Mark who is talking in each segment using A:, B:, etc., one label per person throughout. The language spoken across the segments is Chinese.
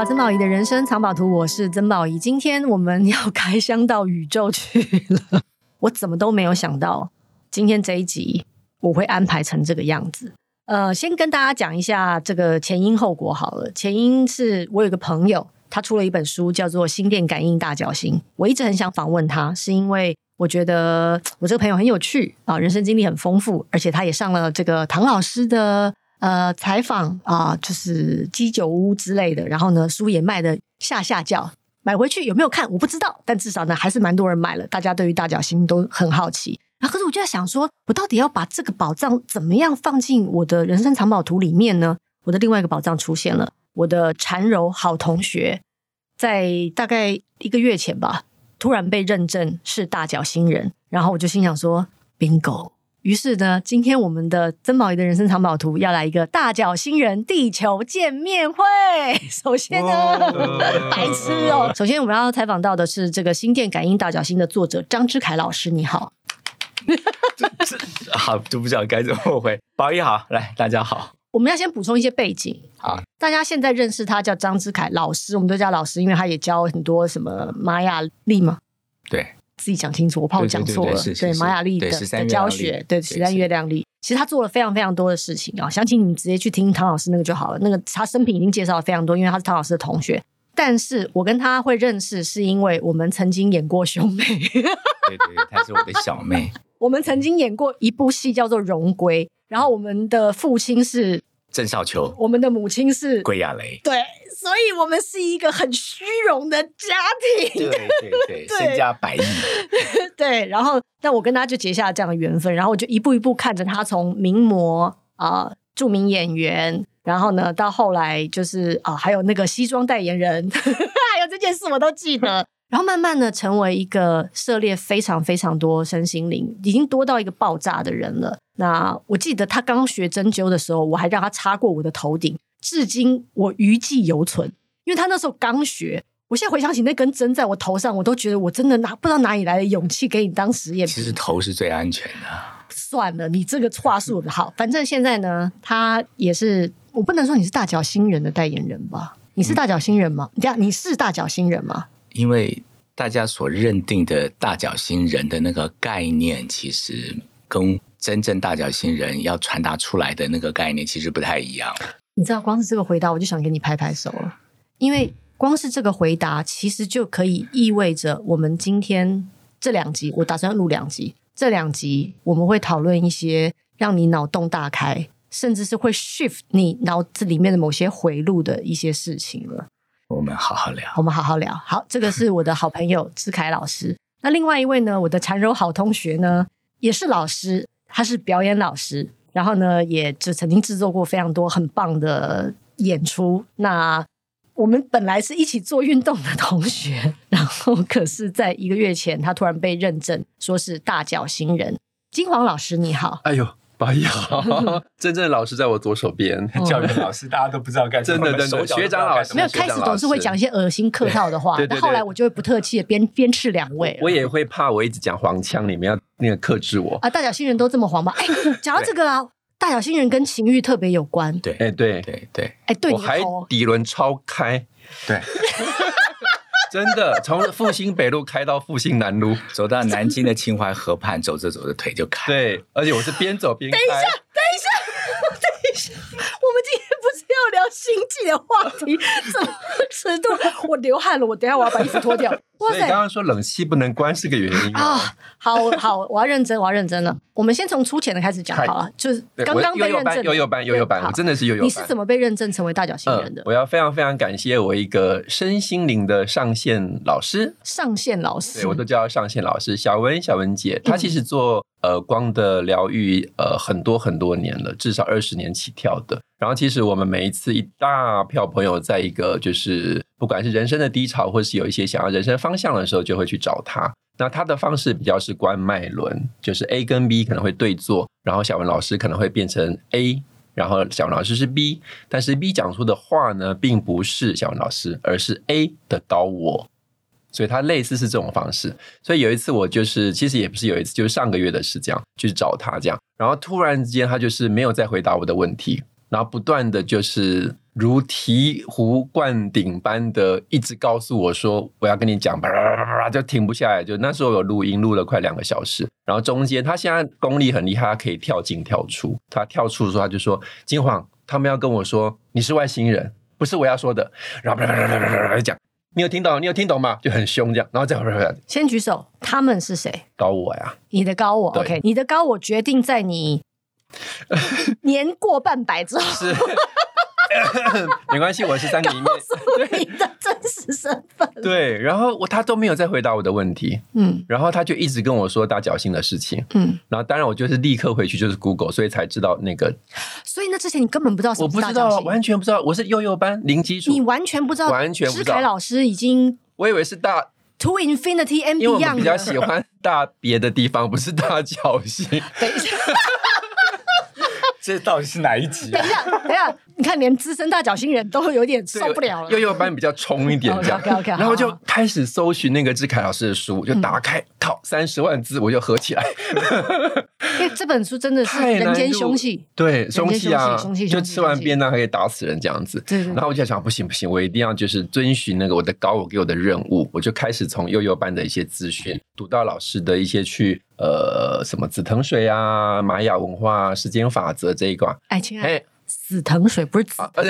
A: 到曾宝仪的人生藏宝图，我是曾宝仪。今天我们要开箱到宇宙去了，我怎么都没有想到，今天这一集我会安排成这个样子。呃，先跟大家讲一下这个前因后果好了。前因是我有个朋友，他出了一本书，叫做《心电感应大脚星》。我一直很想访问他，是因为我觉得我这个朋友很有趣啊，人生经历很丰富，而且他也上了这个唐老师的。呃，采访啊，就是鸡酒屋之类的，然后呢，书也卖的下下叫，买回去有没有看我不知道，但至少呢，还是蛮多人买了。大家对于大脚星都很好奇。然后可是我就在想说，我到底要把这个宝藏怎么样放进我的人生藏宝图里面呢？我的另外一个宝藏出现了，我的禅柔好同学，在大概一个月前吧，突然被认证是大脚星人，然后我就心想说，bingo。于是呢，今天我们的曾宝仪的人生藏宝图要来一个大脚星人地球见面会。首先呢，白痴哦。首先我们要采访到的是这个心电感应大脚星的作者张之凯老师，你好。
B: 好，就不知道该怎么回。宝仪好，来，大家好。
A: 我们要先补充一些背景。啊，大家现在认识他叫张之凯老师，我们都叫老师，因为他也教很多什么玛雅历嘛。
B: 对。
A: 自己讲清楚，我怕我讲错了。对，玛雅历的的教学，对，十三月亮历，其实他做了非常非常多的事情啊。详情你们直接去听唐老师那个就好了。那个他生平已经介绍了非常多，因为他是唐老师的同学。但是我跟他会认识，是因为我们曾经演过兄妹。对
B: 对，他是我的小妹。
A: 我们曾经演过一部戏叫做《荣归》，然后我们的父亲是
B: 郑少秋，
A: 我们的母亲是
B: 桂亚蕾。
A: 对。所以我们是一个很虚荣的家庭，
B: 对对对，身家百亿，
A: 对。然后，但我跟他就结下了这样的缘分，然后我就一步一步看着他从名模啊、呃，著名演员，然后呢，到后来就是啊、呃，还有那个西装代言人，还有这件事我都记得。然后慢慢的成为一个涉猎非常非常多身心灵，已经多到一个爆炸的人了。那我记得他刚学针灸的时候，我还让他插过我的头顶。至今我余悸犹存，因为他那时候刚学。我现在回想起那根针在我头上，我都觉得我真的拿不知道哪里来的勇气给你当实验。
B: 其实头是最安全的。
A: 算了，你这个话术好，反正现在呢，他也是我不能说你是大脚星人的代言人吧？你是大脚星人吗？对、嗯、你是大脚星人吗？
B: 因为大家所认定的大脚星人的那个概念，其实跟真正大脚星人要传达出来的那个概念其实不太一样。
A: 你知道，光是这个回答，我就想给你拍拍手了，因为光是这个回答，其实就可以意味着我们今天这两集，我打算录两集，这两集我们会讨论一些让你脑洞大开，甚至是会 shift 你脑子里面的某些回路的一些事情了。
B: 我们好好聊，
A: 我们好好聊。好，这个是我的好朋友志凯老师。那另外一位呢，我的缠柔好同学呢，也是老师，他是表演老师。然后呢，也就曾经制作过非常多很棒的演出。那我们本来是一起做运动的同学，然后可是在一个月前，他突然被认证说是大脚型人。金黄老师，你好。
C: 哎呦。宝仪好，真正的老师在我左手边，教育老师大家都不知道该真的真的学长老师
A: 没有开始总是会讲一些恶心客套的话，但后来我就会不客气的鞭鞭斥两位。
C: 我也会怕我一直讲黄腔，你们要那个克制我
A: 啊！大脚星人都这么黄吗？哎，讲到这个啊，大脚星人跟情欲特别有关。
B: 对，哎，对对对，
A: 哎，对，
C: 我还底轮超开，对。真的，从复兴北路开到复兴南路，
B: 走到南京的秦淮河畔，走着走着腿就开。
C: 对，而且我是边走边开。
A: 等一下，等一下，等一下，我们今天不是要聊星际的话题？怎么尺度？我流汗了，我等下我要把衣服脱掉。
C: 哇塞刚刚说冷气不能关是个原因啊！
A: 好好，我要认真，我要认真了。我们先从粗浅的开始讲好了，就是刚刚被认证，
C: 悠悠班，悠悠班，我真的是悠悠班。
A: 你是怎么被认证成为大脚星人的？
C: 我要非常非常感谢我一个身心灵的上线老师，
A: 上线老师，
C: 对我都叫上线老师，小文，小文姐，她其实做呃光的疗愈呃很多很多年了，至少二十年起跳的。然后其实我们每一一次一大票朋友在一个就是。不管是人生的低潮，或是有一些想要人生方向的时候，就会去找他。那他的方式比较是关脉轮，就是 A 跟 B 可能会对坐，然后小文老师可能会变成 A，然后小文老师是 B，但是 B 讲出的话呢，并不是小文老师，而是 A 的高我。所以他类似是这种方式。所以有一次我就是，其实也不是有一次，就是上个月的事，这样去找他这样，然后突然之间他就是没有再回答我的问题，然后不断的就是。如醍醐灌顶般的一直告诉我说：“我要跟你讲，叭叭叭叭，就停不下来。”就那时候有录音，录了快两个小时。然后中间他现在功力很厉害，他可以跳进跳出。他跳出的时候，他就说：“金黄，他们要跟我说你是外星人，不是我要说的。”然后叭叭叭叭叭叭讲，你有听懂？你有听懂吗？就很凶这样。然后再叭叭叭，
A: 先举手，他们是谁？
C: 高我呀，
A: 你的高我。OK，你的高我决定在你 年过半百之后。
C: 是。没关系，我是三个一面，
A: 你的真实身份。
C: 对，然后我他都没有再回答我的问题，嗯，然后他就一直跟我说大角星的事情，嗯，然后当然我就是立刻回去就是 Google，所以才知道那个。
A: 所以那之前你根本不知道
C: 我不知道，完全不知道，我是幼幼班零基础，
A: 你完全不知道，
C: 完全不知道。
A: 诗凯老师已经，
C: 我以为是大
A: To Infinity and Beyond，因为
C: 我们比较喜欢大别的地方，不是大角星。
A: 等一下。
B: 这到底是哪一集？
A: 等一下，等一下，你看，连资深大脚星人都会有点受不了了。
C: 幼幼班比较冲一点，这样。
A: okay, okay,
C: 然后就开始搜寻那个志凯老师的书，就打开，套三十万字，我就合起来。
A: 因为这本书真的是人间凶器，
C: 对，凶器啊，
A: 凶器，
C: 就吃完便当还可以打死人这样子。然后我就想，不行不行，我一定要就是遵循那个我的高我给我的任务，我就开始从幼幼班的一些资讯，读到老师的一些去呃什么紫藤水啊、玛雅文化、时间法则这一块。
A: 哎，亲爱的。紫藤水不是紫藤，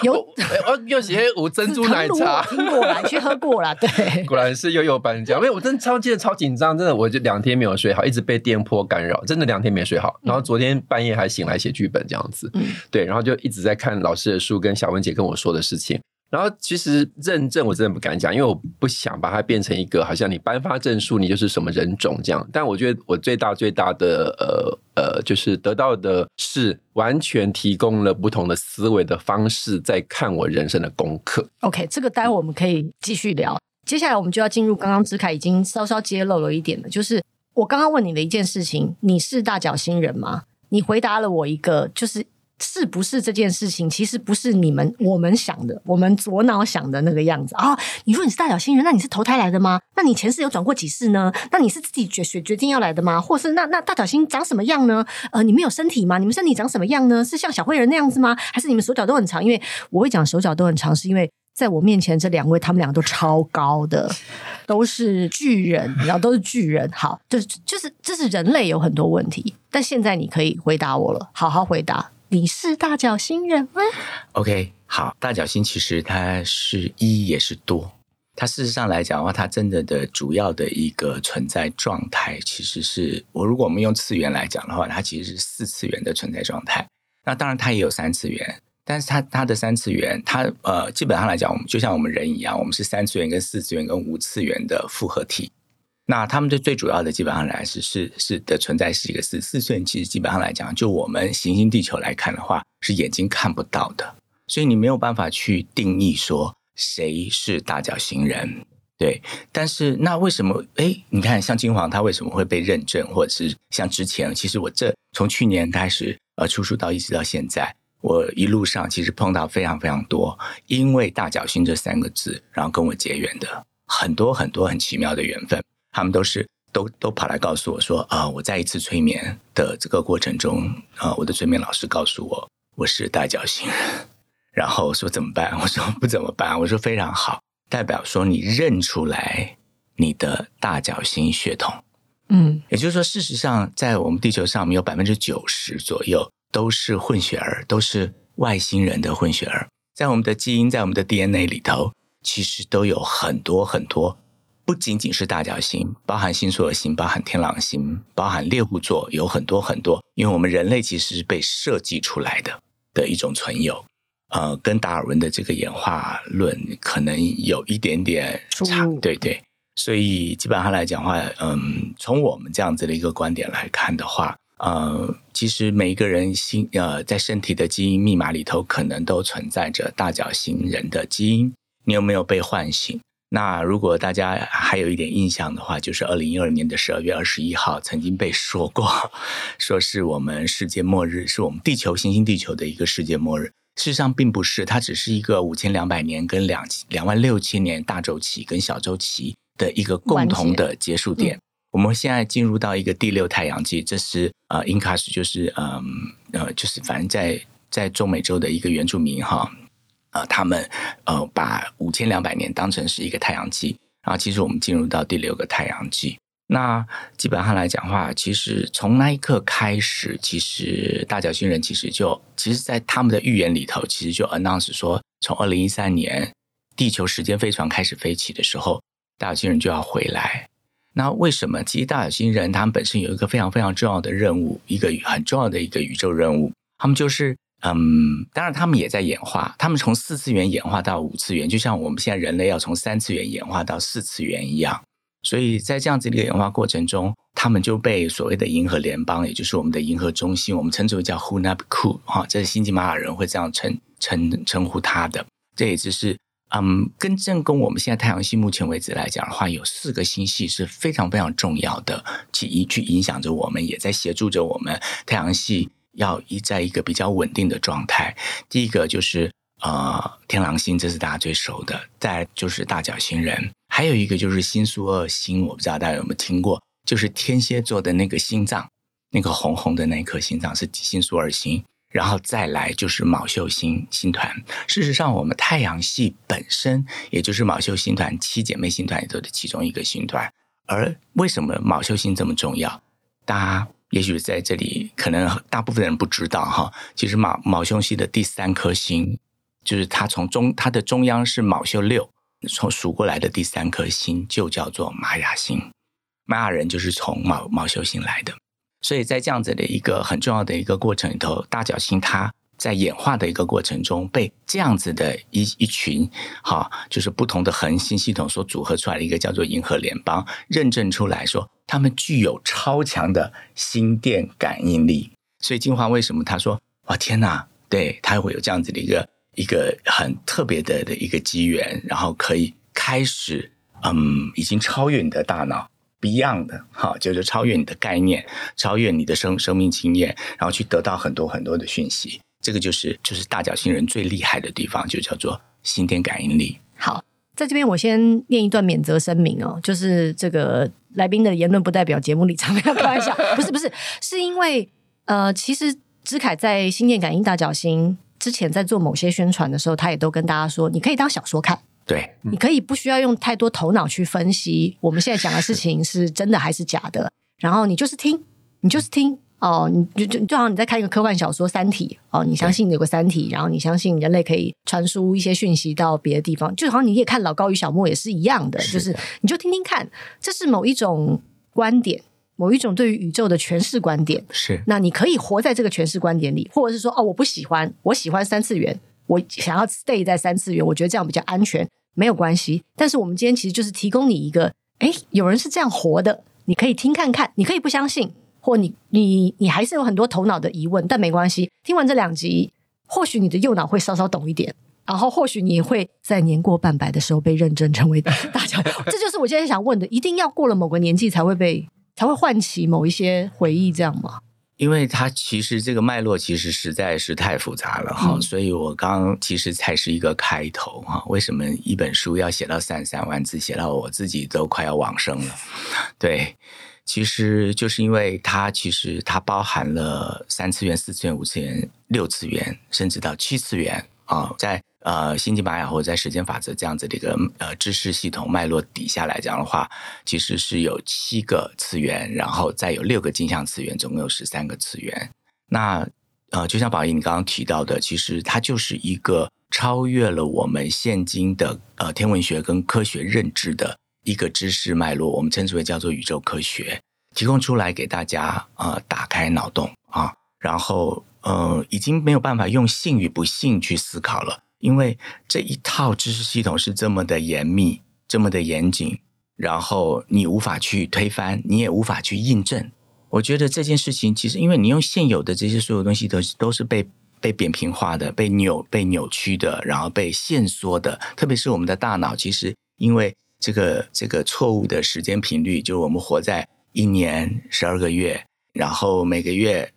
C: 有我有些无珍珠奶茶
A: 听过来去喝过了，对，
C: 果然是幼幼班这样，因为我真的超记得超紧张，真的我就两天没有睡好，一直被电波干扰，真的两天没睡好，然后昨天半夜还醒来写剧本这样子，对，然后就一直在看老师的书跟小文姐跟我说的事情。然后其实认证我真的不敢讲，因为我不想把它变成一个好像你颁发证书，你就是什么人种这样。但我觉得我最大最大的呃呃，就是得到的是完全提供了不同的思维的方式，在看我人生的功课。
A: OK，这个待会我们可以继续聊。接下来我们就要进入刚刚志凯已经稍稍揭露了一点的，就是我刚刚问你的一件事情：你是大角星人吗？你回答了我一个，就是。是不是这件事情，其实不是你们我们想的，我们左脑想的那个样子啊、你说你是大角星人，那你是投胎来的吗？那你前世有转过几世呢？那你是自己决决决定要来的吗？或是那那大角星长什么样呢？呃，你们有身体吗？你们身体长什么样呢？是像小灰人那样子吗？还是你们手脚都很长？因为我会讲手脚都很长，是因为在我面前这两位，他们两个都超高的，都是巨人，然后都是巨人。好，就是就是这是人类有很多问题，但现在你可以回答我了，好好回答。你是大角星人吗
B: ？OK，好，大角星其实它是一也是多，它事实上来讲的话，它真的的主要的一个存在状态，其实是我如果我们用次元来讲的话，它其实是四次元的存在状态。那当然它也有三次元，但是它它的三次元，它呃基本上来讲，我们就像我们人一样，我们是三次元跟四次元跟五次元的复合体。那他们最最主要的基本上来是是是的存在是一个四四次元，其实基本上来讲，就我们行星地球来看的话，是眼睛看不到的，所以你没有办法去定义说谁是大角星人，对。但是那为什么？哎，你看像金黄他为什么会被认证，或者是像之前，其实我这从去年开始呃出书到一直到现在，我一路上其实碰到非常非常多因为大角星这三个字，然后跟我结缘的很多很多很奇妙的缘分。他们都是都都跑来告诉我说啊，我在一次催眠的这个过程中啊，我的催眠老师告诉我我是大角星人，然后说怎么办？我说不怎么办？我说非常好，代表说你认出来你的大角星血统，嗯，也就是说，事实上在我们地球上，有百分之九十左右都是混血儿，都是外星人的混血儿，在我们的基因，在我们的 DNA 里头，其实都有很多很多。不仅仅是大角星，包含星宿的星，包含天狼星，包含猎户座，有很多很多。因为我们人类其实是被设计出来的的一种存有，呃，跟达尔文的这个演化论可能有一点点差，对对。所以基本上来讲话，嗯，从我们这样子的一个观点来看的话，呃，其实每一个人心呃在身体的基因密码里头，可能都存在着大角星人的基因。你有没有被唤醒？那如果大家还有一点印象的话，就是二零一二年的十二月二十一号曾经被说过，说是我们世界末日，是我们地球行星地球的一个世界末日。事实上并不是，它只是一个五千两百年跟两两万六千年大周期跟小周期的一个共同的结束点。嗯、我们现在进入到一个第六太阳纪，这是呃，Incas 就是嗯呃，就是反正在在中美洲的一个原住民哈。呃，他们呃把五千两百年当成是一个太阳纪，然后其实我们进入到第六个太阳纪。那基本上来讲话，其实从那一刻开始，其实大角星人其实就其实，在他们的预言里头，其实就 announce 说，从二零一三年地球时间飞船开始飞起的时候，大角星人就要回来。那为什么？其实大角星人他们本身有一个非常非常重要的任务，一个很重要的一个宇宙任务，他们就是。嗯，当然，他们也在演化。他们从四次元演化到五次元，就像我们现在人类要从三次元演化到四次元一样。所以在这样子的一个演化过程中，他们就被所谓的银河联邦，也就是我们的银河中心，我们称之为叫 Hunabku 哈，这是星际玛雅人会这样称称称呼他的。这也就是嗯，跟正宫我们现在太阳系目前为止来讲的话，有四个星系是非常非常重要的，去去影响着我们，也在协助着我们太阳系。要一在一个比较稳定的状态。第一个就是呃天狼星，这是大家最熟的；再就是大角星人，还有一个就是星宿二星，我不知道大家有没有听过，就是天蝎座的那个心脏，那个红红的那颗心脏是星宿二星。然后再来就是昴宿星星团。事实上，我们太阳系本身也就是昴宿星团七姐妹星团里头的其中一个星团。而为什么昴宿星这么重要？大家。也许在这里，可能大部分人不知道哈。其实马马修系的第三颗星，就是它从中它的中央是马修六，从数过来的第三颗星就叫做玛雅星。玛雅人就是从昴昴宿星来的，所以在这样子的一个很重要的一个过程里头，大角星它。在演化的一个过程中，被这样子的一一群，哈，就是不同的恒星系统所组合出来的一个叫做银河联邦，认证出来说，他们具有超强的心电感应力。所以进化为什么他说，哇天哪，对，他会有这样子的一个一个很特别的的一个机缘，然后可以开始，嗯，已经超越你的大脑，Beyond 的，哈，就是超越你的概念，超越你的生生命经验，然后去得到很多很多的讯息。这个就是就是大角星人最厉害的地方，就叫做心电感应力。
A: 好，在这边我先念一段免责声明哦，就是这个来宾的言论不代表节目立场，开玩笑，不是不是，是因为呃，其实之凯在心电感应大角星之前在做某些宣传的时候，他也都跟大家说，你可以当小说看，
B: 对，
A: 你可以不需要用太多头脑去分析我们现在讲的事情是真的还是假的，然后你就是听，你就是听。哦，你就就就好像你在看一个科幻小说《三体》哦，你相信有个三体，然后你相信人类可以传输一些讯息到别的地方，就好像你也看老高与小莫也是一样的，是的就是你就听听看，这是某一种观点，某一种对于宇宙的诠释观点。
B: 是，
A: 那你可以活在这个诠释观点里，或者是说哦，我不喜欢，我喜欢三次元，我想要 stay 在三次元，我觉得这样比较安全，没有关系。但是我们今天其实就是提供你一个，哎，有人是这样活的，你可以听看看，你可以不相信。或你你你还是有很多头脑的疑问，但没关系。听完这两集，或许你的右脑会稍稍懂一点，然后或许你会在年过半百的时候被认真成为大家。这就是我今天想问的：一定要过了某个年纪才会被才会唤起某一些回忆，这样吗？
B: 因为它其实这个脉络其实实在是太复杂了哈，嗯、所以我刚刚其实才是一个开头哈。为什么一本书要写到三十三万字，写到我自己都快要往生了？对。其实就是因为它，其实它包含了三次元、四次元、五次元、六次元，甚至到七次元啊、在呃星际玛雅或者在时间法则这样子的一个呃知识系统脉络底下来讲的话，其实是有七个次元，然后再有六个镜像次元，总共有十三个次元。那呃，就像宝仪你刚刚提到的，其实它就是一个超越了我们现今的呃天文学跟科学认知的。一个知识脉络，我们称之为叫做宇宙科学，提供出来给大家呃打开脑洞啊，然后呃已经没有办法用信与不信去思考了，因为这一套知识系统是这么的严密，这么的严谨，然后你无法去推翻，你也无法去印证。我觉得这件事情其实，因为你用现有的这些所有东西都是都是被被扁平化的、被扭被扭曲的，然后被限缩的，特别是我们的大脑，其实因为。这个这个错误的时间频率，就是我们活在一年十二个月，然后每个月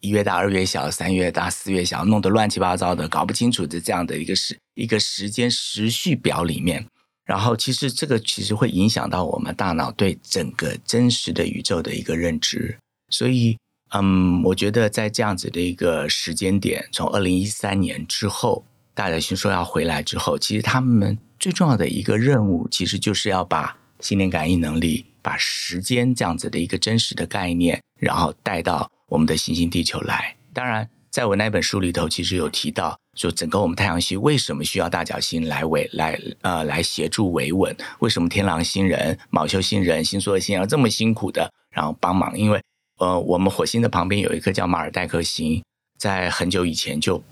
B: 一月大二月小，三月大四月小，弄得乱七八糟的，搞不清楚的这样的一个时一个时间时序表里面，然后其实这个其实会影响到我们大脑对整个真实的宇宙的一个认知，所以嗯，我觉得在这样子的一个时间点，从二零一三年之后。大角星说要回来之后，其实他们最重要的一个任务，其实就是要把心灵感应能力、把时间这样子的一个真实的概念，然后带到我们的行星地球来。当然，在我那本书里头，其实有提到，说整个我们太阳系为什么需要大角星来维来呃来协助维稳？为什么天狼星人、昴宿星人、星宿星要这么辛苦的然后帮忙？因为呃，我们火星的旁边有一颗叫马尔代克星，在很久以前就。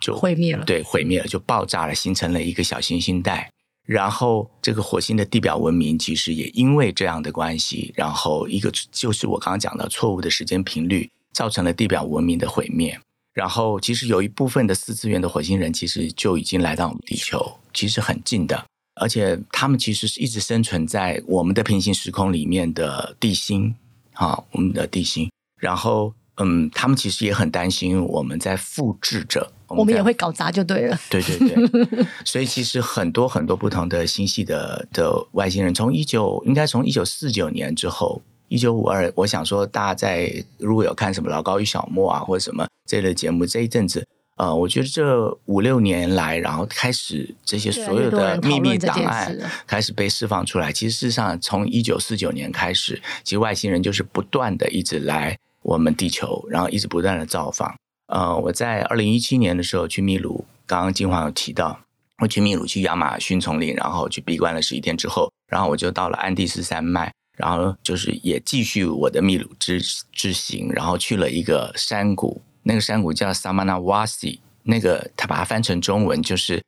B: 就
A: 毁灭了，
B: 对，毁灭了，就爆炸了，形成了一个小行星带。然后，这个火星的地表文明其实也因为这样的关系，然后一个就是我刚刚讲的错误的时间频率，造成了地表文明的毁灭。然后，其实有一部分的四次元的火星人其实就已经来到我们地球，其实很近的，而且他们其实是一直生存在我们的平行时空里面的地心啊，我们的地心。然后，嗯，他们其实也很担心我们在复制着。我
A: 们，也会搞砸就对了。
B: 对对对，所以其实很多很多不同的星系的的外星人，从一九应该从一九四九年之后，一九五二，我想说大家在如果有看什么老高与小莫啊，或者什么这类节目，这一阵子，呃，我觉得这五六年来，然后开始这些所有的秘密档案开始被释放出来。其实事实上，从一九四九年开始，其实外星人就是不断的一直来我们地球，然后一直不断的造访。呃，我在二零一七年的时候去秘鲁，刚刚金黄有提到，我去秘鲁去亚马逊丛林，然后去闭关了十一天之后，然后我就到了安第斯山脉，然后就是也继续我的秘鲁之之行，然后去了一个山谷，那个山谷叫 Samanawasi，那个他把它翻成中文就是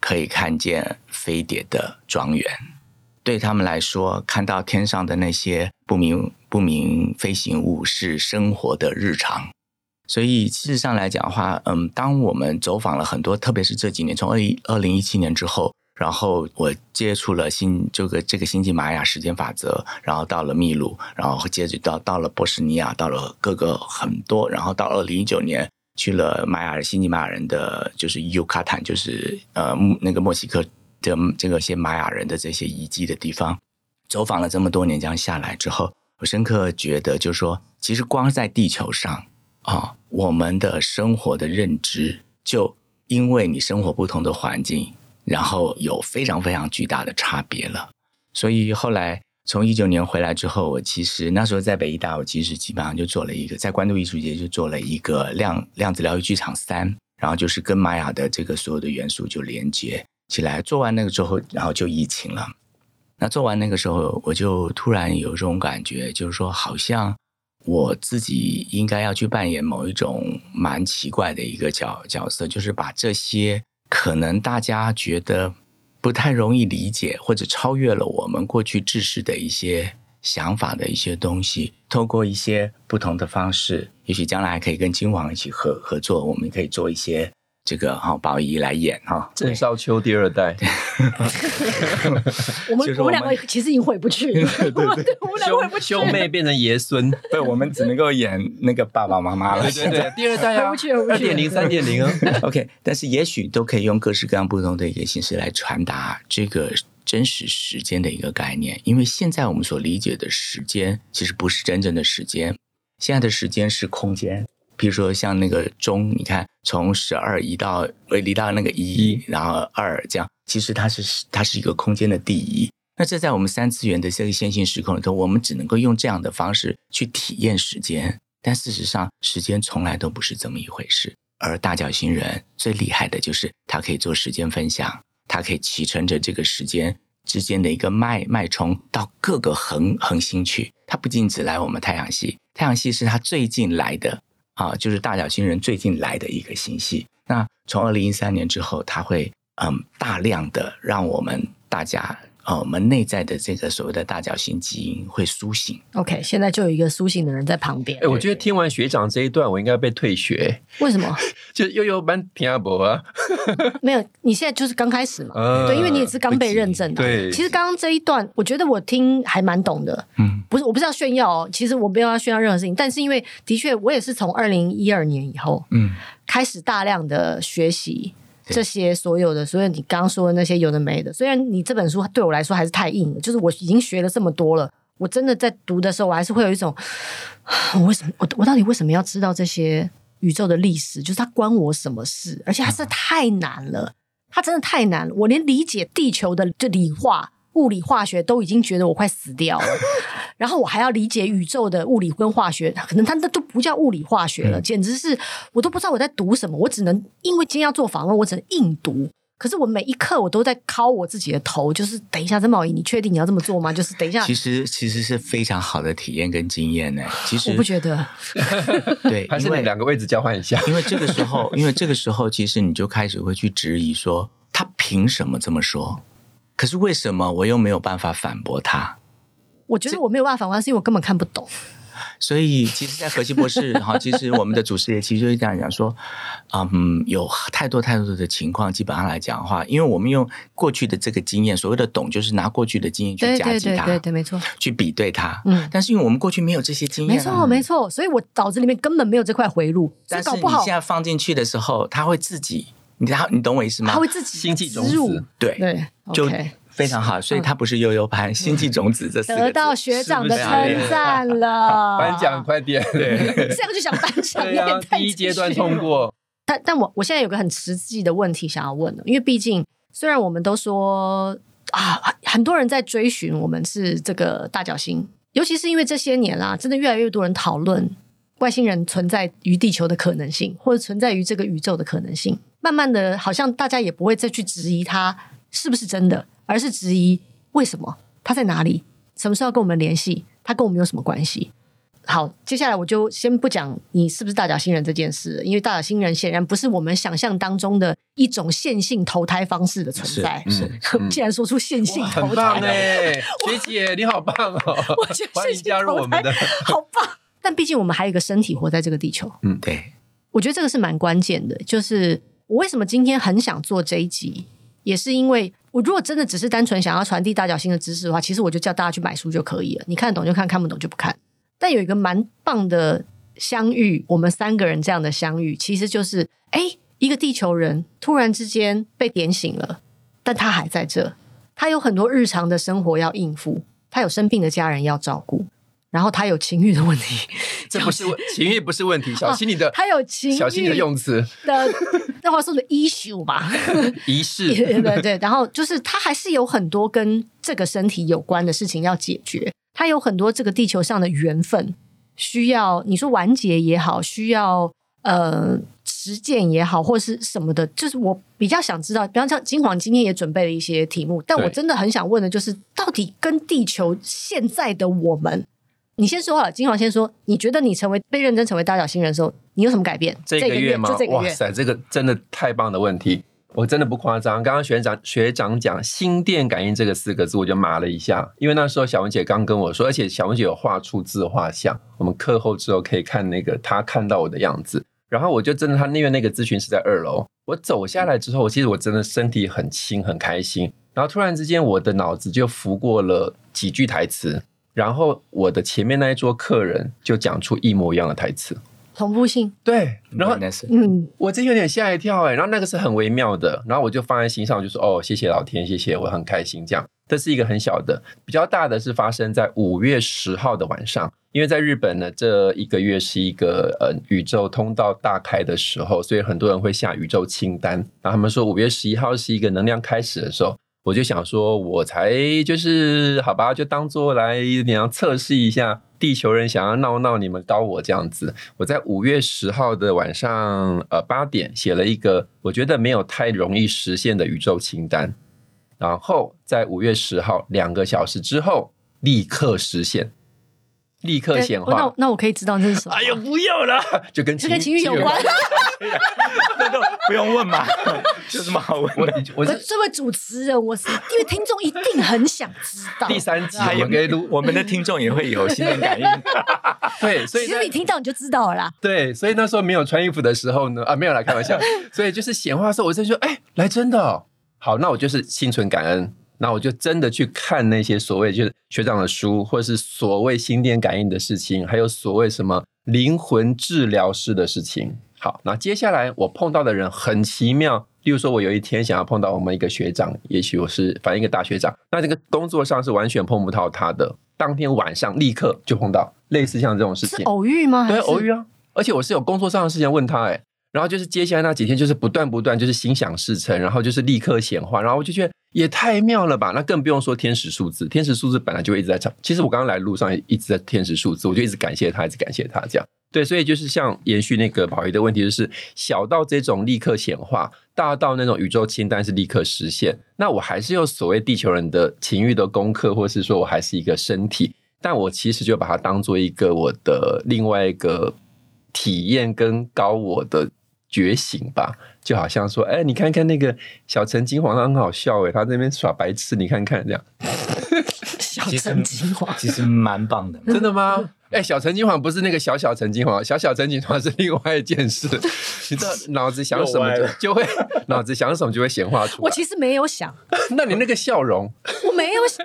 B: 可以看见飞碟的庄园，对他们来说，看到天上的那些不明不明飞行物是生活的日常。所以，事实上来讲的话，嗯，当我们走访了很多，特别是这几年，从二一二零一七年之后，然后我接触了新这个这个星际玛雅时间法则，然后到了秘鲁，然后接着到到了波士尼亚，到了各个很多，然后到二零一九年去了玛雅星际玛雅人的就是尤卡坦，就是呃那个墨西哥的这个些玛雅人的这些遗迹的地方，走访了这么多年，这样下来之后，我深刻觉得，就是说，其实光在地球上。啊、我们的生活的认知，就因为你生活不同的环境，然后有非常非常巨大的差别了。所以后来从一九年回来之后，我其实那时候在北艺大，我其实基本上就做了一个在关渡艺术节就做了一个量量子疗愈剧场三，然后就是跟玛雅的这个所有的元素就连接起来。做完那个之后，然后就疫情了。那做完那个时候，我就突然有这种感觉，就是说好像。我自己应该要去扮演某一种蛮奇怪的一个角角色，就是把这些可能大家觉得不太容易理解，或者超越了我们过去知识的一些想法的一些东西，透过一些不同的方式，也许将来还可以跟金王一起合合作，我们可以做一些。这个哈宝仪来演哈。郑少秋第二代，
A: 我们我们两个其实已经回不去了，对对对，我们两个回不去，
C: 兄妹变成爷孙，
B: 对，我们只能够演那个爸爸妈妈了。
C: 对对对，第二代啊，二点零、三点零啊。
B: OK，但是也许都可以用各式各样不同的一个形式来传达这个真实时间的一个概念，因为现在我们所理解的时间其实不是真正的时间，现在的时间是空间。比如说像那个钟，你看从十二移到移到那个一，然后二这样，其实它是它是一个空间的递移。那这在我们三次元的这个线性时空里头，我们只能够用这样的方式去体验时间。但事实上，时间从来都不是这么一回事。而大角星人最厉害的就是他可以做时间分享，他可以骑乘着这个时间之间的一个脉脉冲到各个恒恒星去。他不仅只来我们太阳系，太阳系是他最近来的。啊，就是大脚星人最近来的一个星系。那从二零一三年之后，它会嗯大量的让我们大家。哦，我们内在的这个所谓的大角星基因会苏醒。
A: OK，现在就有一个苏醒的人在旁边。
C: 哎，我觉得听完学长这一段，我应该被退学。
A: 为什么？
C: 就悠悠班听阿伯啊？
A: 没有，你现在就是刚开始嘛。呃、对，因为你也是刚被认证的。
C: 对，
A: 其实刚刚这一段，我觉得我听还蛮懂的。嗯，不是，我不是要炫耀哦。其实我没有要炫耀任何事情，但是因为的确，我也是从二零一二年以后，嗯，开始大量的学习。这些所有的，所有你刚刚说的那些有的没的，虽然你这本书对我来说还是太硬了，就是我已经学了这么多了，我真的在读的时候，我还是会有一种，我为什么我我到底为什么要知道这些宇宙的历史，就是它关我什么事？而且它是太难了，它真的太难了。我连理解地球的这理化、物理、化学都已经觉得我快死掉了，然后我还要理解宇宙的物理跟化学，可能它那都不叫物理化学了，简直是我都不知道我在读什么。我只能因为今天要做访问，我只能硬读。可是我每一刻我都在敲我自己的头，就是等一下，曾宝仪，你确定你要这么做吗？就是等一下，
B: 其实其实是非常好的体验跟经验呢。其实
A: 我不觉得，
B: 对，
C: 还是你两个位置交换一下。
B: 因为这个时候，因为这个时候，其实你就开始会去质疑说，他凭什么这么说？可是为什么我又没有办法反驳他？
A: 我觉得我没有办法反驳，是因为我根本看不懂。
B: 所以，其实，在河西博士 哈，其实我们的主持人其实就是这样讲说，嗯，有太多太多的情况，基本上来讲的话，因为我们用过去的这个经验，所谓的懂，就是拿过去的经验去夹击它，
A: 对对对，对没错，
B: 去比对它。
A: 嗯，
B: 但是因为我们过去没有这些经验，
A: 没错没错，所以我脑子里面根本没有这块回路。
B: 但是你现在放进去的时候，它会自己，你知道，你懂我意思吗？
A: 他会自己
C: 星际种子，
B: 对
A: 对，
B: 就。Okay 非常好，所以他不是悠悠盘，星际种子这四个
A: 得到学长的称赞了。
C: 颁奖快点，对，
A: 这样就想颁奖，
C: 啊、第一阶段通过。
A: 但但我我现在有个很实际的问题想要问了，因为毕竟虽然我们都说啊，很多人在追寻我们是这个大角星，尤其是因为这些年啦，真的越来越多人讨论外星人存在于地球的可能性，或者存在于这个宇宙的可能性。慢慢的，好像大家也不会再去质疑它是不是真的。而是质疑为什么他在哪里？什么时候跟我们联系？他跟我们有什么关系？好，接下来我就先不讲你是不是大脚星人这件事，因为大脚星人显然不是我们想象当中的一种线性投胎方式的存在。是，竟然说出线性投胎，
C: 哎，学姐你好棒哦！
A: 我觉得欢迎加入我们的，好棒。但毕竟我们还有一个身体活在这个地球。
B: 嗯，对，
A: 我觉得这个是蛮关键的。就是我为什么今天很想做这一集，也是因为。我如果真的只是单纯想要传递大脚星的知识的话，其实我就叫大家去买书就可以了。你看得懂就看，看不懂就不看。但有一个蛮棒的相遇，我们三个人这样的相遇，其实就是，哎，一个地球人突然之间被点醒了，但他还在这，他有很多日常的生活要应付，他有生病的家人要照顾。然后他有情欲的问题，
C: 这不是问 情欲不是问题，小心你的，
A: 他有情欲
C: 小心你的用词
A: 的，那话说的 issue 吧，
C: 仪式，
A: 对对对，然后就是他还是有很多跟这个身体有关的事情要解决，他有很多这个地球上的缘分需要你说完结也好，需要呃实践也好，或是什么的，就是我比较想知道，比方像金黄今天也准备了一些题目，但我真的很想问的就是，到底跟地球现在的我们。你先说好了，金黄先说，你觉得你成为被认真成为大小星人的时候，你有什么改变？
C: 这个月吗？
A: 这个月
C: 哇塞，这个真的太棒的问题，我真的不夸张。刚刚学长学长讲心电感应这个四个字，我就麻了一下，因为那时候小文姐刚跟我说，而且小文姐有画出自画像，我们课后之后可以看那个她看到我的样子，然后我就真的，他因为那个咨询是在二楼，我走下来之后，其实我真的身体很轻很开心，然后突然之间我的脑子就浮过了几句台词。然后我的前面那一桌客人就讲出一模一样的台词，
A: 同步性
C: 对，然后
A: 嗯，
C: 我真有点吓一跳哎，然后那个是很微妙的，然后我就放在心上，就说哦，谢谢老天，谢谢，我很开心。这样，这是一个很小的，比较大的是发生在五月十号的晚上，因为在日本呢，这一个月是一个呃宇宙通道大开的时候，所以很多人会下宇宙清单，然后他们说五月十一号是一个能量开始的时候。我就想说，我才就是好吧，就当做来你要测试一下地球人想要闹闹你们刀我这样子。我在五月十号的晚上，呃八点写了一个我觉得没有太容易实现的宇宙清单，然后在五月十号两个小时之后立刻实现。立刻显化，
A: 那那我可以知道这是什么？
C: 哎呦，不要了，就跟情
A: 跟情欲有关，
B: 那都 不用问嘛，有什么好问的？
A: 我是这位主持人，我是因为听众一定很想知道。
C: 第三集
B: 还有给录，我们的听众也会有心灵感应。
C: 对，所以
A: 其实你听到你就知道了啦。
C: 对，所以那时候没有穿衣服的时候呢，啊，没有啦开玩笑。所以就是显化的时候，我就说，哎，来真的哦，好，那我就是心存感恩。那我就真的去看那些所谓就是学长的书，或者是所谓心电感应的事情，还有所谓什么灵魂治疗师的事情。好，那接下来我碰到的人很奇妙，例如说，我有一天想要碰到我们一个学长，也许我是反正一个大学长，那这个工作上是完全碰不到他的，当天晚上立刻就碰到类似像这种事情，
A: 是偶遇吗？
C: 对，偶遇啊。而且我是有工作上的事情问他，哎，然后就是接下来那几天就是不断不断就是心想事成，然后就是立刻显化，然后我就觉得也太妙了吧！那更不用说天使数字，天使数字本来就一直在唱。其实我刚刚来路上一直在天使数字，我就一直感谢他，一直感谢他这样。对，所以就是像延续那个宝仪的问题，就是小到这种立刻显化，大到那种宇宙清单是立刻实现。那我还是有所谓地球人的情欲的功课，或是说我还是一个身体，但我其实就把它当做一个我的另外一个体验跟高我的觉醒吧。就好像说，哎，你看看那个小陈金黄，他很好笑哎，他在那边耍白痴，你看看这样。
A: 小陈金黄
B: 其实蛮棒的，
C: 真的吗？哎，小陈金黄不是那个小小陈金黄，小小陈金黄是另外一件事。你知道脑子想什么就就会脑子想什么就会显化出来。
A: 我其实没有想，
C: 那你那个笑容，
A: 我没有想，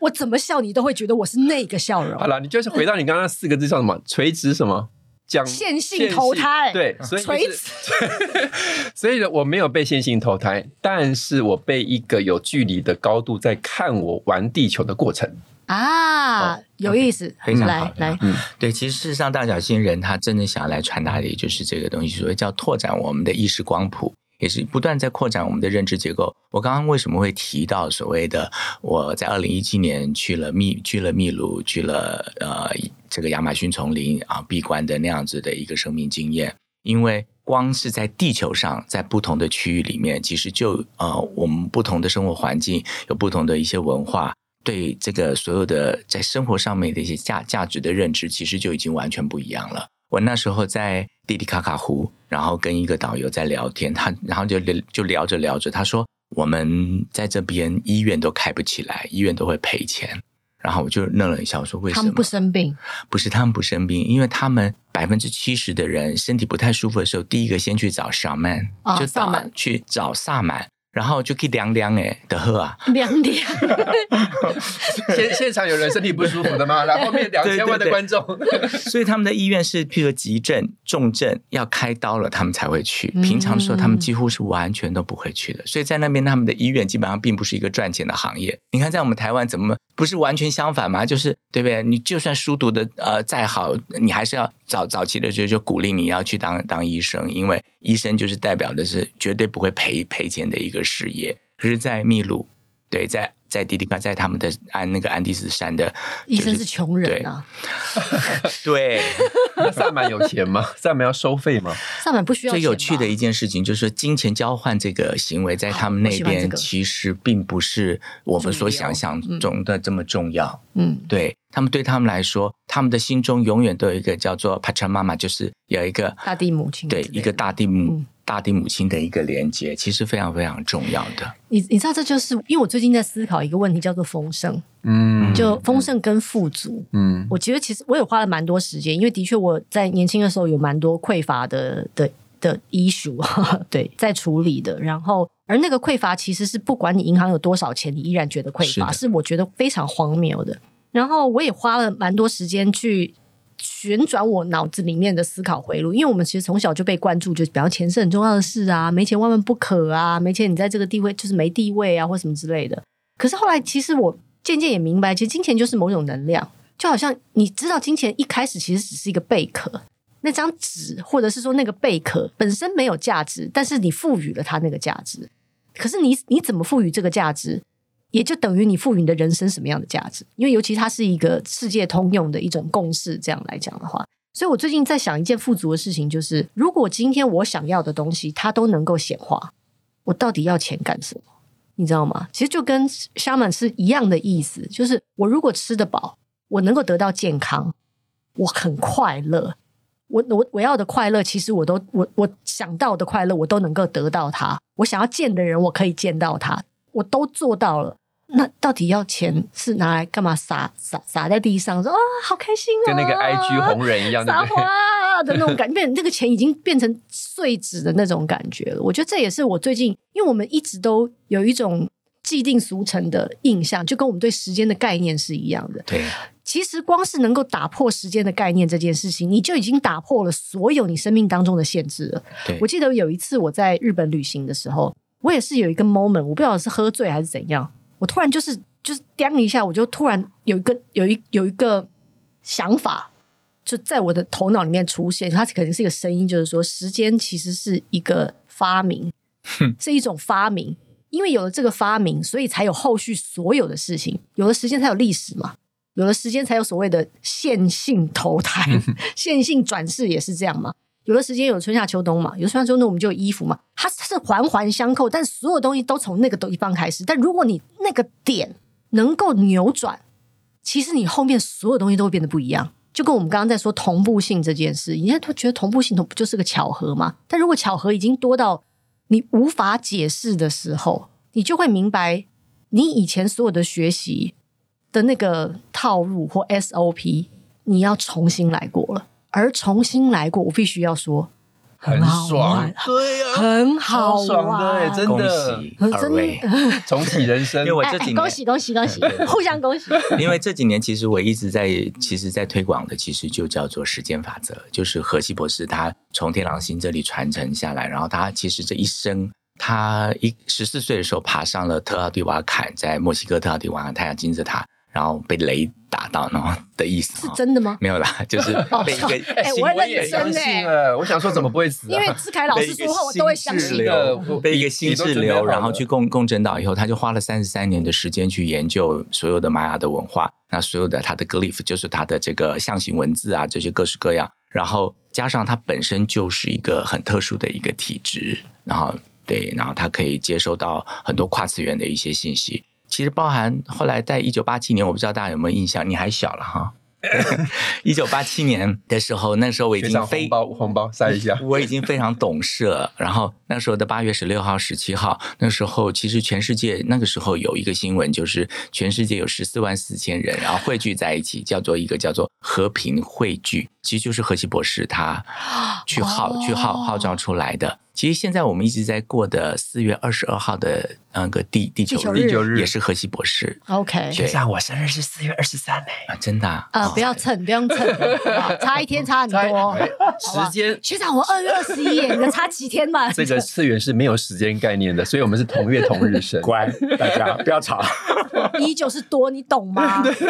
A: 我怎么笑你都会觉得我是那个笑容。
C: 好了，你就是回到你刚刚四个字叫什么？垂直什么？讲
A: 线性投胎。
C: 对，所以、就是、
A: 垂直。
C: 所以呢，我没有被线性投胎，但是我被一个有距离的高度在看我玩地球的过程。
A: 啊，哦、有意思，
B: 非常好。
A: 来，来，
B: 嗯，对，其实事实上，大小星人他真的想要来传达的，也就是这个东西，所谓叫拓展我们的意识光谱，也是不断在扩展我们的认知结构。我刚刚为什么会提到所谓的我在二零一七年去了秘去了秘鲁，去了呃这个亚马逊丛林啊闭关的那样子的一个生命经验？因为光是在地球上，在不同的区域里面，其实就呃我们不同的生活环境，有不同的一些文化。对这个所有的在生活上面的一些价价值的认知，其实就已经完全不一样了。我那时候在蒂蒂卡卡湖，然后跟一个导游在聊天，他然后就聊就聊着聊着，他说我们在这边医院都开不起来，医院都会赔钱。然后我就愣了一下，我说为什么？
A: 他们不生病？
B: 不是他们不生病，因为他们百分之七十的人身体不太舒服的时候，第一个先去找萨满，哦、就萨满去找萨满。然后就可以凉凉哎的喝啊，
A: 凉凉。
C: 现现场有人身体不舒服的吗？然后面两千万的
B: 观众。所以他们的医院是，譬如急症、重症要开刀了，他们才会去。平常的时候，他们几乎是完全都不会去的。所以在那边，他们的医院基本上并不是一个赚钱的行业。你看，在我们台湾，怎么不是完全相反吗？就是对不对？你就算书读的呃再好，你还是要早早期的时候就鼓励你要去当当医生，因为医生就是代表的是绝对不会赔赔钱的一个。事业，可是，在秘鲁，对，在在迪迪卡，在他们的安那个安第斯山的、就是、
A: 医生是穷人啊。
B: 对，
C: 那萨满有钱吗？萨满要收费吗？
A: 萨满不需要。
B: 最有趣的一件事情就是说，金钱交换这个行为，在他们那边其实并不是我们所想象中的这么重要。嗯，对他们，对他们来说，他们的心中永远都有一个叫做帕查妈妈，就是有一个
A: 大地母亲，
B: 对，一个大地母。嗯大地母亲的一个连接，其实非常非常重要的。
A: 你你知道，这就是因为我最近在思考一个问题，叫做丰盛。嗯，就丰盛跟富足。嗯，我觉得其实我也花了蛮多时间，因为的确我在年轻的时候有蛮多匮乏的的的 issue，对，在处理的。然后，而那个匮乏其实是不管你银行有多少钱，你依然觉得匮乏，是，是我觉得非常荒谬的。然后，我也花了蛮多时间去。旋转我脑子里面的思考回路，因为我们其实从小就被关注，就比方钱是很重要的事啊，没钱万万不可啊，没钱你在这个地位就是没地位啊，或什么之类的。可是后来，其实我渐渐也明白，其实金钱就是某种能量，就好像你知道，金钱一开始其实只是一个贝壳，那张纸或者是说那个贝壳本身没有价值，但是你赋予了它那个价值。可是你你怎么赋予这个价值？也就等于你赋予你的人生什么样的价值？因为尤其它是一个世界通用的一种共识，这样来讲的话，所以我最近在想一件富足的事情，就是如果今天我想要的东西它都能够显化，我到底要钱干什么？你知道吗？其实就跟沙满是一样的意思，就是我如果吃得饱，我能够得到健康，我很快乐，我我我要的快乐，其实我都我我想到的快乐，我都能够得到它。我想要见的人，我可以见到他，我都做到了。那到底要钱是拿来干嘛？撒撒撒在地上说啊，好开心啊，
C: 跟那个 IG 红人一样，
A: 撒花 的那种感觉，变那个钱已经变成碎纸的那种感觉了。我觉得这也是我最近，因为我们一直都有一种既定俗成的印象，就跟我们对时间的概念是一样的。
B: 对，
A: 其实光是能够打破时间的概念这件事情，你就已经打破了所有你生命当中的限制了。我记得有一次我在日本旅行的时候，我也是有一个 moment，我不知道是喝醉还是怎样。我突然就是就是掂一下，我就突然有一个有一有一个想法，就在我的头脑里面出现，它肯定是一个声音，就是说时间其实是一个发明，是一种发明。因为有了这个发明，所以才有后续所有的事情。有了时间才有历史嘛，有了时间才有所谓的线性投胎、线性转世也是这样嘛。有的时间有春夏秋冬嘛，有春夏秋冬我们就有衣服嘛，它是环环相扣，但所有东西都从那个地方开始。但如果你那个点能够扭转，其实你后面所有东西都会变得不一样。就跟我们刚刚在说同步性这件事，人家都觉得同步性同不就是个巧合吗？但如果巧合已经多到你无法解释的时候，你就会明白，你以前所有的学习的那个套路或 SOP，你要重新来过了。而重新来过，我必须要说。
C: 很爽，对呀，
A: 很好
C: 爽的，真的，
B: 二位
C: 重启人生。
B: 因为我这几年
A: 恭喜恭喜恭喜，互相恭喜。
B: 因为这几年其实我一直在，其实，在推广的其实就叫做时间法则，就是荷西博士他从天狼星这里传承下来，然后他其实这一生，他一十四岁的时候爬上了特奥蒂瓦坎，在墨西哥特奥蒂瓦坎太阳金字塔。然后被雷打到，然后的意思
A: 是真的吗？
B: 没有啦，就是被一个
A: 哎，我也相
C: 信了。我想说，怎么不会死？
A: 因为志凯老师说话，我都会相信的。
B: 被一个心智瘤，然后去共共振岛以后，他就花了三十三年的时间去研究所有的玛雅的文化，那所有的他的 glyph 就是他的这个象形文字啊，这些各式各样。然后加上他本身就是一个很特殊的一个体质，然后对，然后他可以接收到很多跨次元的一些信息。其实包含后来在一九八七年，我不知道大家有没有印象，你还小了哈。一九八七年的时候，那时候我已经非
C: 红包红包塞一下，
B: 我已经非常懂事了。然后那时候的八月十六号、十七号，那时候其实全世界那个时候有一个新闻，就是全世界有十四万四千人，然后汇聚在一起，叫做一个叫做和平汇聚，其实就是荷西博士他 去号、哦、去号号召出来的。其实现在我们一直在过的四月二十二号的那个地地球日，也是荷西博士。
A: OK，
C: 学长，我生日是四月二十三嘞，
B: 真的啊！
A: 不要蹭，不用蹭，差一天差很多。
C: 时间，
A: 学长，我二月二十一，你们差几天嘛？
C: 这个次元是没有时间概念的，所以我们是同月同日生。
B: 乖，大家不要吵。
A: 依旧是多，你懂吗？等一下，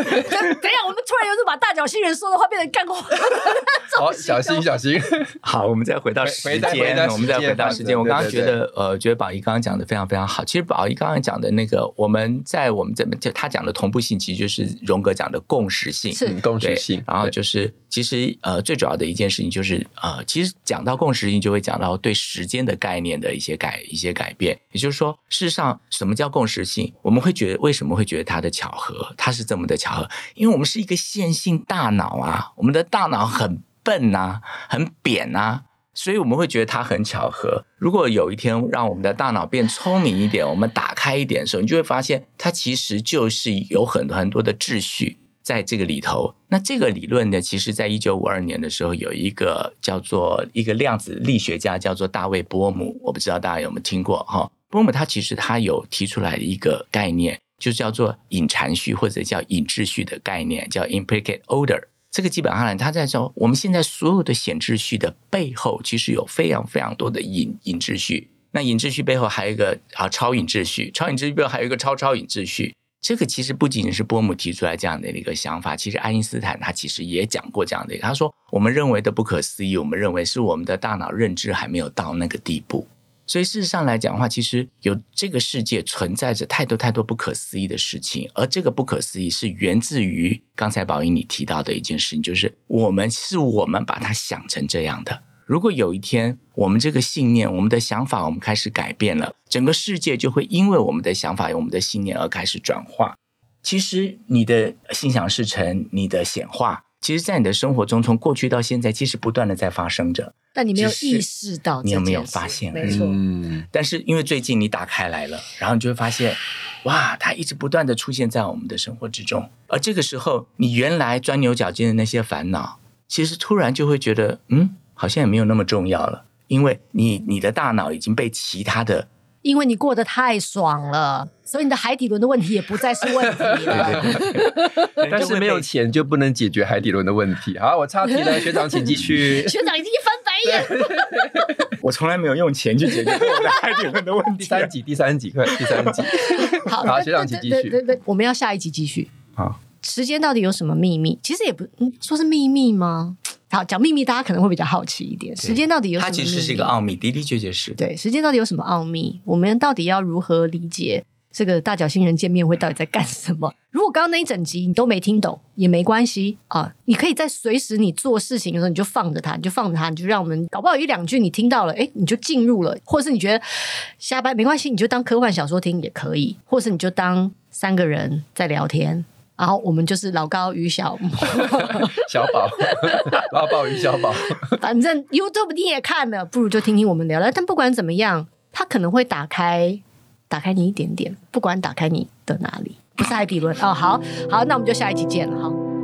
A: 我们突然又是把大脚星人说的话变成干话。
C: 好，小心小心。
B: 好，我们再回到时间，我们再回。到时间，我刚刚觉得，呃，觉得宝仪刚刚讲的非常非常好。其实宝仪刚刚讲的那个，我们在我们这边就他讲的同步性，其实就是荣格讲的共识性，
C: 是共识性。
B: 然后就是，其实呃，最主要的一件事情就是，呃，其实讲到共识性，就会讲到对时间的概念概念的一些改一些改变。也就是说，事实上，什么叫共识性？我们会觉得为什么会觉得它的巧合？它是这么的巧合？因为我们是一个线性大脑啊，我们的大脑很笨呐，很扁呐。所以我们会觉得它很巧合。如果有一天让我们的大脑变聪明一点，我们打开一点的时候，你就会发现它其实就是有很多很多的秩序在这个里头。那这个理论呢，其实在一九五二年的时候，有一个叫做一个量子力学家叫做大卫波姆，我不知道大家有没有听过哈？波姆他其实他有提出来一个概念，就叫做隐禅序或者叫隐秩序的概念，叫 implicate order。这个基本上呢，他在说，我们现在所有的显秩序的背后，其实有非常非常多的隐隐秩序。那隐秩序背后还有一个啊超隐秩序，超隐秩序背后还有一个超超隐秩序。这个其实不仅是波姆提出来这样的一个想法，其实爱因斯坦他其实也讲过这样的一个，他说我们认为的不可思议，我们认为是我们的大脑认知还没有到那个地步。所以事实上来讲的话，其实有这个世界存在着太多太多不可思议的事情，而这个不可思议是源自于刚才宝英你提到的一件事情，就是我们是我们把它想成这样的。如果有一天我们这个信念、我们的想法，我们开始改变了，整个世界就会因为我们的想法、我们的信念而开始转化。其实你的心想事成，你的显化。其实，在你的生活中，从过去到现在，其实不断的在发生着。
A: 但你没有意识到，
B: 你有没有发现？
A: 没错。
B: 嗯。但是，因为最近你打开来了，然后你就会发现，哇，它一直不断的出现在我们的生活之中。而这个时候，你原来钻牛角尖的那些烦恼，其实突然就会觉得，嗯，好像也没有那么重要了，因为你你的大脑已经被其他的。
A: 因为你过得太爽了，所以你的海底轮的问题也不再是问题了。
C: 但是没有钱就不能解决海底轮的问题。好，我插题了，学长请继续。
A: 学长已经翻白眼。
B: 我从来没有用钱去解决过我的海底轮的问题。
C: 第三集，第三集，快，第三集。
A: 好，
C: 好，学长请继续。
A: 对对对，我们要下一集继续。
B: 好。
A: 时间到底有什么秘密？其实也不，嗯，说是秘密吗？好，讲秘密，大家可能会比较好奇一点。时间到底有什么？
B: 它其实是一个奥秘，的的确确是。
A: 对，时间到底有什么奥秘？我们到底要如何理解？这个大脚星人见面会到底在干什么？如果刚刚那一整集你都没听懂也没关系啊，你可以在随时你做事情的时候你就放着它，你就放着它，你就让我们搞不好一两句你听到了，哎，你就进入了，或者是你觉得下班没关系，你就当科幻小说听也可以，或是你就当三个人在聊天，然后我们就是老高与小
C: 小宝，老宝与小宝，
A: 反正 YouTube 你也看了，不如就听听我们聊聊。但不管怎么样，它可能会打开。打开你一点点，不管打开你的哪里，不是海底轮哦。好好，那我们就下一集见了哈。